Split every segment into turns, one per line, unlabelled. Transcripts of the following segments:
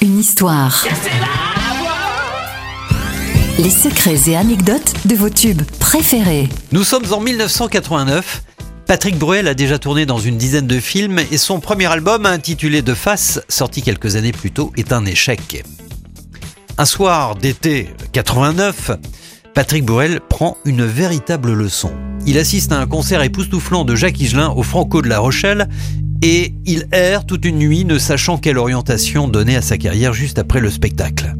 Une histoire. Les secrets et anecdotes de vos tubes préférés.
Nous sommes en 1989. Patrick Bruel a déjà tourné dans une dizaine de films et son premier album, intitulé De Face, sorti quelques années plus tôt, est un échec. Un soir d'été 89, Patrick Bruel prend une véritable leçon. Il assiste à un concert époustouflant de Jacques Higelin au Franco de La Rochelle et il erre toute une nuit ne sachant quelle orientation donner à sa carrière juste après le spectacle.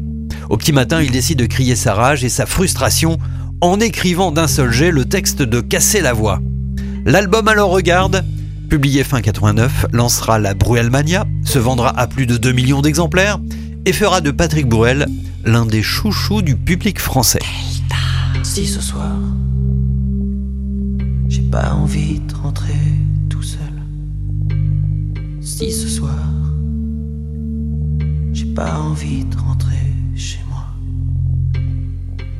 Au petit matin, il décide de crier sa rage et sa frustration en écrivant d'un seul jet le texte de Casser la voix. L'album Alors Regarde, publié fin 89, lancera la Bruelmania, se vendra à plus de 2 millions d'exemplaires et fera de Patrick Bruel l'un des chouchous du public français.
Si ce soir, j'ai pas envie de rentrer pas envie de rentrer chez moi.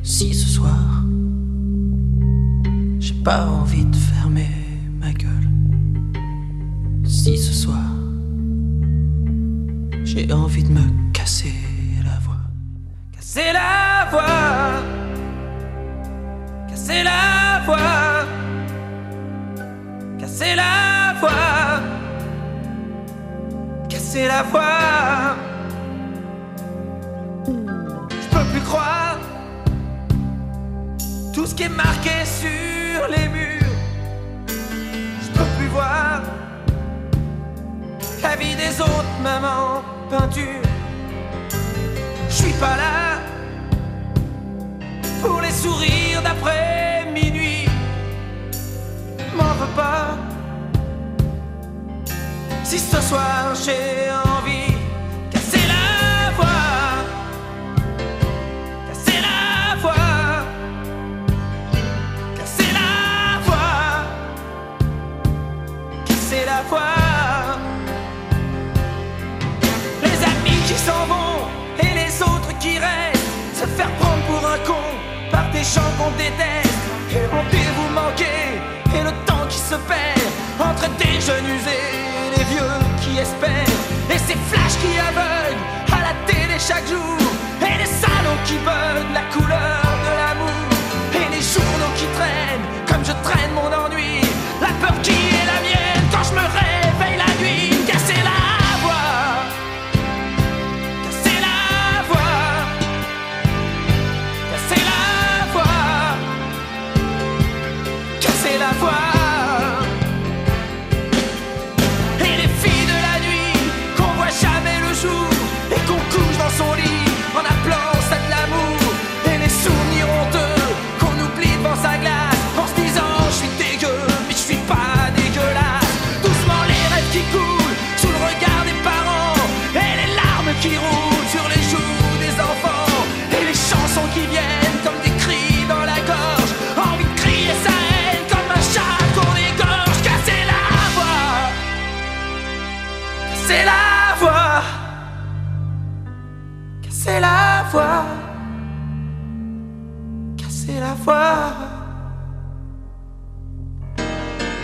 Si ce soir, j'ai pas envie de fermer ma gueule. Si ce soir, j'ai envie de me casser la voix. Casser la voix. Casser la voix. Casser la voix. Casser la voix. Qui est marqué sur les murs. Je peux plus voir la vie des autres, maman, peinture. Je suis pas là pour les sourires d'après minuit. M'en veux pas. Si ce soir j'ai envie Les amis qui s'en vont et les autres qui restent, se faire prendre pour un con par des gens qu'on déteste. Et rendez-vous manqué et le temps qui se perd entre des jeunes usés et les vieux qui espèrent. Et ces flashs qui aveuglent à la télé chaque jour. Et les salons qui veulent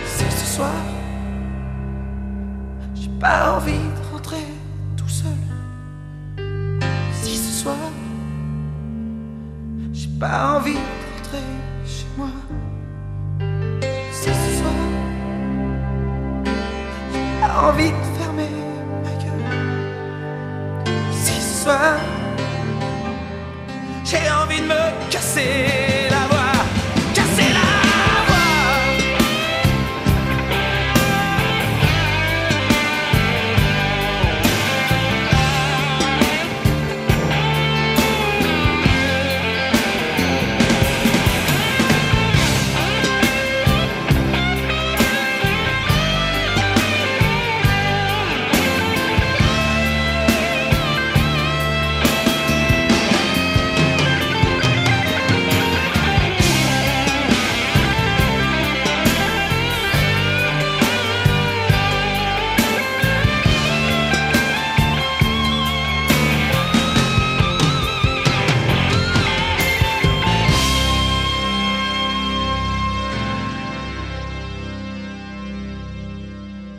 C'est ce soir. J'ai pas envie de rentrer tout seul. Si ce soir. J'ai pas envie de rentrer chez moi. Si ce soir. J'ai pas envie de fermer ma gueule. Si ce soir. J'ai envie de me casser